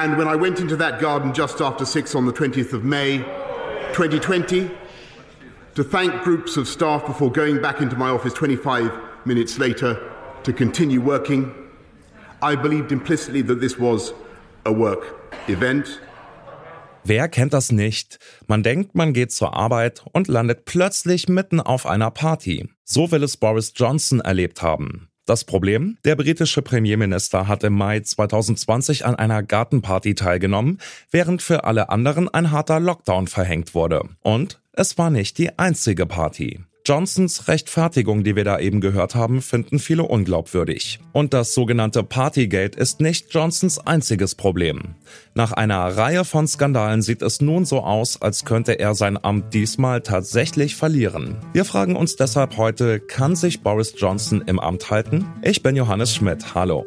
And when I went into that garden just after six on the 20th of May 2020 to thank groups of staff before going back into my office 25 minutes later to continue working, I believed implicitly that this was a work event. Wer kennt das nicht? Man denkt, man geht zur Arbeit und landet plötzlich mitten auf einer Party. So will es Boris Johnson erlebt haben. Das Problem? Der britische Premierminister hat im Mai 2020 an einer Gartenparty teilgenommen, während für alle anderen ein harter Lockdown verhängt wurde. Und es war nicht die einzige Party. Johnsons Rechtfertigung, die wir da eben gehört haben, finden viele unglaubwürdig. Und das sogenannte Partygate ist nicht Johnsons einziges Problem. Nach einer Reihe von Skandalen sieht es nun so aus, als könnte er sein Amt diesmal tatsächlich verlieren. Wir fragen uns deshalb heute, kann sich Boris Johnson im Amt halten? Ich bin Johannes Schmidt. Hallo.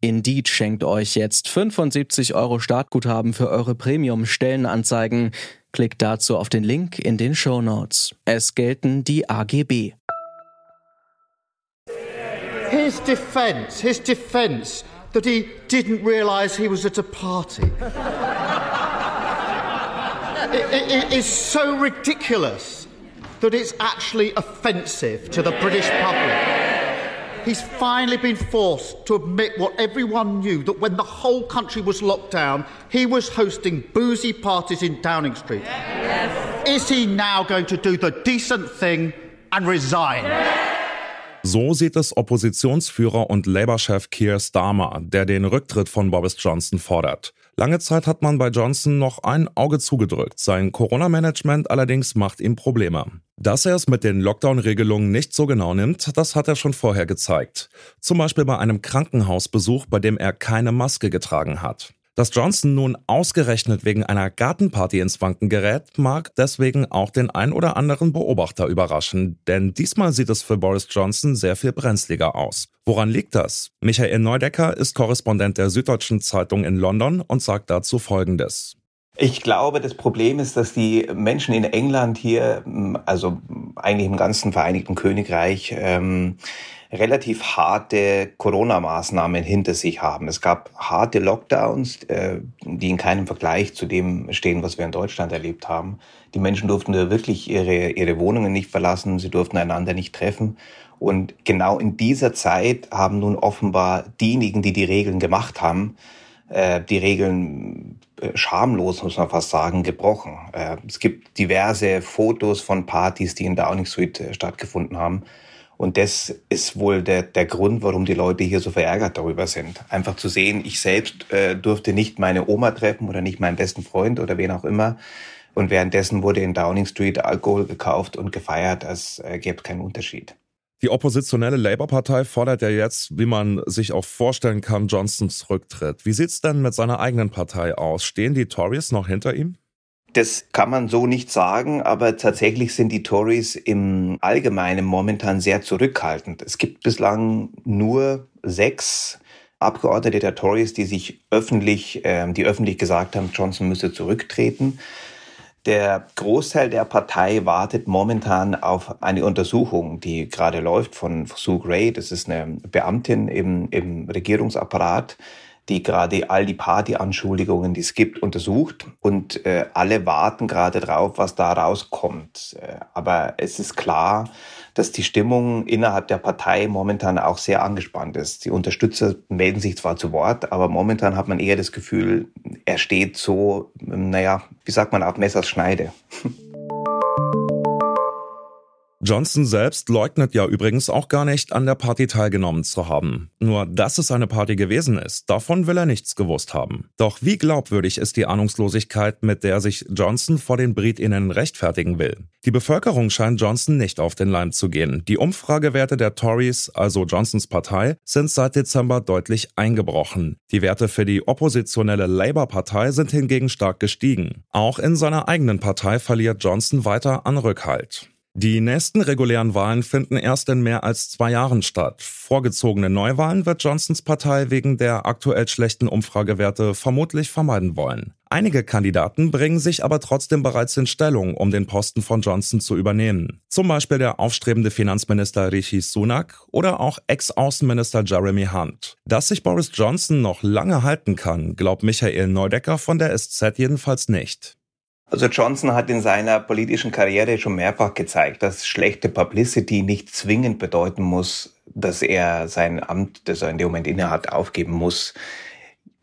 Indeed schenkt euch jetzt 75 Euro Startguthaben für eure Premium-Stellenanzeigen. Klickt dazu auf den Link in den Show Notes. Es gelten die AGB. His defense, his defense that he didn't realize he was at a party. it, it, it so ridiculous that it's actually offensive to the British public. He's finally been forced to admit what everyone knew that when the whole country was locked down, he was hosting boozy parties in Downing Street. Yes. Is he now going to do the decent thing and resign? So sieht es Oppositionsführer und Labour-Chef Keir Starmer, der den Rücktritt von Boris Johnson fordert. Lange Zeit hat man bei Johnson noch ein Auge zugedrückt, sein Corona-Management allerdings macht ihm Probleme. Dass er es mit den Lockdown-Regelungen nicht so genau nimmt, das hat er schon vorher gezeigt. Zum Beispiel bei einem Krankenhausbesuch, bei dem er keine Maske getragen hat. Dass Johnson nun ausgerechnet wegen einer Gartenparty ins Wanken gerät, mag deswegen auch den ein oder anderen Beobachter überraschen, denn diesmal sieht es für Boris Johnson sehr viel brenzliger aus. Woran liegt das? Michael Neudecker ist Korrespondent der Süddeutschen Zeitung in London und sagt dazu Folgendes. Ich glaube, das Problem ist, dass die Menschen in England hier, also eigentlich im ganzen Vereinigten Königreich, ähm, relativ harte Corona-Maßnahmen hinter sich haben. Es gab harte Lockdowns, äh, die in keinem Vergleich zu dem stehen, was wir in Deutschland erlebt haben. Die Menschen durften wirklich ihre, ihre Wohnungen nicht verlassen, sie durften einander nicht treffen. Und genau in dieser Zeit haben nun offenbar diejenigen, die die Regeln gemacht haben, äh, die Regeln äh, schamlos, muss man fast sagen, gebrochen. Es gibt diverse Fotos von Partys, die in Downing Street stattgefunden haben und das ist wohl der, der Grund, warum die Leute hier so verärgert darüber sind. Einfach zu sehen, ich selbst äh, durfte nicht meine Oma treffen oder nicht meinen besten Freund oder wen auch immer. Und währenddessen wurde in Downing Street Alkohol gekauft und gefeiert, als äh, gäbe es keinen Unterschied. Die oppositionelle Labour-Partei fordert ja jetzt, wie man sich auch vorstellen kann, Johnsons Rücktritt. Wie sieht's denn mit seiner eigenen Partei aus? Stehen die Tories noch hinter ihm? Das kann man so nicht sagen, aber tatsächlich sind die Tories im Allgemeinen momentan sehr zurückhaltend. Es gibt bislang nur sechs Abgeordnete der Tories, die sich öffentlich, äh, die öffentlich gesagt haben, Johnson müsse zurücktreten. Der Großteil der Partei wartet momentan auf eine Untersuchung, die gerade läuft von Sue Gray. Das ist eine Beamtin im, im Regierungsapparat, die gerade all die Partyanschuldigungen, die es gibt, untersucht und äh, alle warten gerade drauf, was da rauskommt. Äh, aber es ist klar, dass die Stimmung innerhalb der Partei momentan auch sehr angespannt ist. Die Unterstützer melden sich zwar zu Wort, aber momentan hat man eher das Gefühl, er steht so, naja, wie sagt man, auf Messers Schneide. Johnson selbst leugnet ja übrigens auch gar nicht, an der Party teilgenommen zu haben. Nur, dass es eine Party gewesen ist, davon will er nichts gewusst haben. Doch wie glaubwürdig ist die Ahnungslosigkeit, mit der sich Johnson vor den BritInnen rechtfertigen will? Die Bevölkerung scheint Johnson nicht auf den Leim zu gehen. Die Umfragewerte der Tories, also Johnsons Partei, sind seit Dezember deutlich eingebrochen. Die Werte für die oppositionelle Labour-Partei sind hingegen stark gestiegen. Auch in seiner eigenen Partei verliert Johnson weiter an Rückhalt. Die nächsten regulären Wahlen finden erst in mehr als zwei Jahren statt. Vorgezogene Neuwahlen wird Johnsons Partei wegen der aktuell schlechten Umfragewerte vermutlich vermeiden wollen. Einige Kandidaten bringen sich aber trotzdem bereits in Stellung, um den Posten von Johnson zu übernehmen. Zum Beispiel der aufstrebende Finanzminister Rishi Sunak oder auch Ex-Außenminister Jeremy Hunt. Dass sich Boris Johnson noch lange halten kann, glaubt Michael Neudecker von der SZ jedenfalls nicht. Also Johnson hat in seiner politischen Karriere schon mehrfach gezeigt, dass schlechte Publicity nicht zwingend bedeuten muss, dass er sein Amt, das er in dem Moment innehat, aufgeben muss.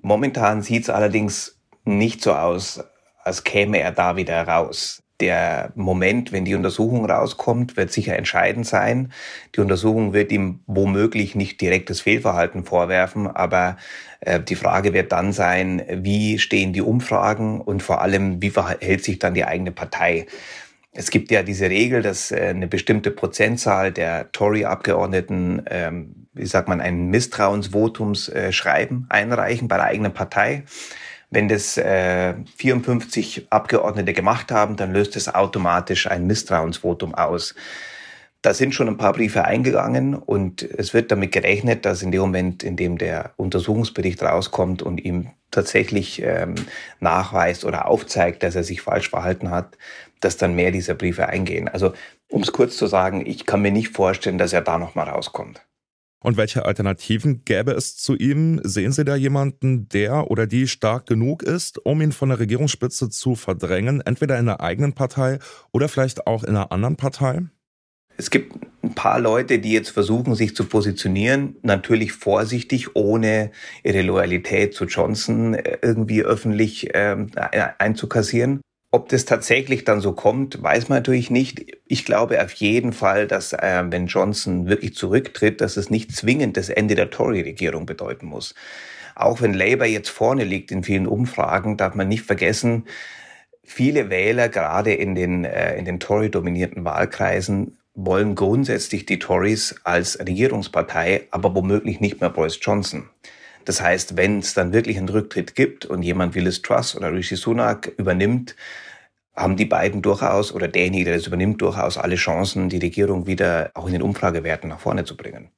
Momentan sieht es allerdings nicht so aus, als käme er da wieder raus der Moment, wenn die Untersuchung rauskommt, wird sicher entscheidend sein. Die Untersuchung wird ihm womöglich nicht direktes Fehlverhalten vorwerfen, aber äh, die Frage wird dann sein, wie stehen die Umfragen und vor allem, wie verhält sich dann die eigene Partei. Es gibt ja diese Regel, dass äh, eine bestimmte Prozentzahl der Tory-Abgeordneten, ähm, wie sagt man, ein Misstrauensvotumsschreiben äh, einreichen bei der eigenen Partei. Wenn das äh, 54 Abgeordnete gemacht haben, dann löst es automatisch ein Misstrauensvotum aus. Da sind schon ein paar Briefe eingegangen und es wird damit gerechnet, dass in dem Moment, in dem der Untersuchungsbericht rauskommt und ihm tatsächlich ähm, nachweist oder aufzeigt, dass er sich falsch verhalten hat, dass dann mehr dieser Briefe eingehen. Also um es kurz zu sagen, ich kann mir nicht vorstellen, dass er da nochmal rauskommt. Und welche Alternativen gäbe es zu ihm? Sehen Sie da jemanden, der oder die stark genug ist, um ihn von der Regierungsspitze zu verdrängen, entweder in der eigenen Partei oder vielleicht auch in einer anderen Partei? Es gibt ein paar Leute, die jetzt versuchen, sich zu positionieren, natürlich vorsichtig, ohne ihre Loyalität zu Johnson äh, irgendwie öffentlich ähm, einzukassieren. Ob das tatsächlich dann so kommt, weiß man natürlich nicht. Ich glaube auf jeden Fall, dass äh, wenn Johnson wirklich zurücktritt, dass es nicht zwingend das Ende der Tory-Regierung bedeuten muss. Auch wenn Labour jetzt vorne liegt in vielen Umfragen, darf man nicht vergessen, viele Wähler, gerade in den, äh, in den Tory-dominierten Wahlkreisen, wollen grundsätzlich die Tories als Regierungspartei, aber womöglich nicht mehr Boris Johnson. Das heißt, wenn es dann wirklich einen Rücktritt gibt und jemand wie Liz Truss oder Rishi Sunak übernimmt, haben die beiden durchaus oder derjenige, der das übernimmt, durchaus alle Chancen, die Regierung wieder auch in den Umfragewerten nach vorne zu bringen.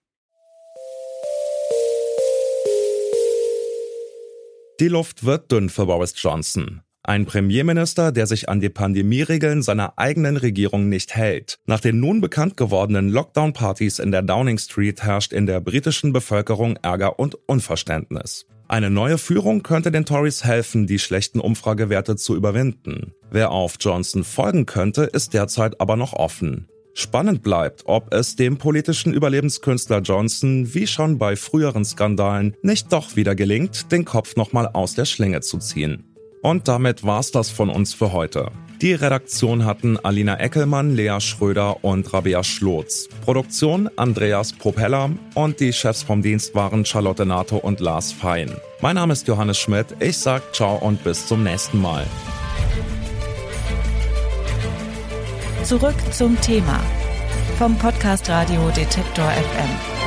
Die Luft wird dünn für Boris Johnson. Ein Premierminister, der sich an die Pandemieregeln seiner eigenen Regierung nicht hält. Nach den nun bekannt gewordenen Lockdown-Partys in der Downing Street herrscht in der britischen Bevölkerung Ärger und Unverständnis. Eine neue Führung könnte den Tories helfen, die schlechten Umfragewerte zu überwinden. Wer auf Johnson folgen könnte, ist derzeit aber noch offen. Spannend bleibt, ob es dem politischen Überlebenskünstler Johnson, wie schon bei früheren Skandalen, nicht doch wieder gelingt, den Kopf nochmal aus der Schlinge zu ziehen. Und damit war's das von uns für heute. Die Redaktion hatten Alina Eckelmann, Lea Schröder und Rabea Schlotz. Produktion Andreas Propeller und die Chefs vom Dienst waren Charlotte Nato und Lars Fein. Mein Name ist Johannes Schmidt. Ich sag ciao und bis zum nächsten Mal. Zurück zum Thema vom Podcast Radio Detektor FM.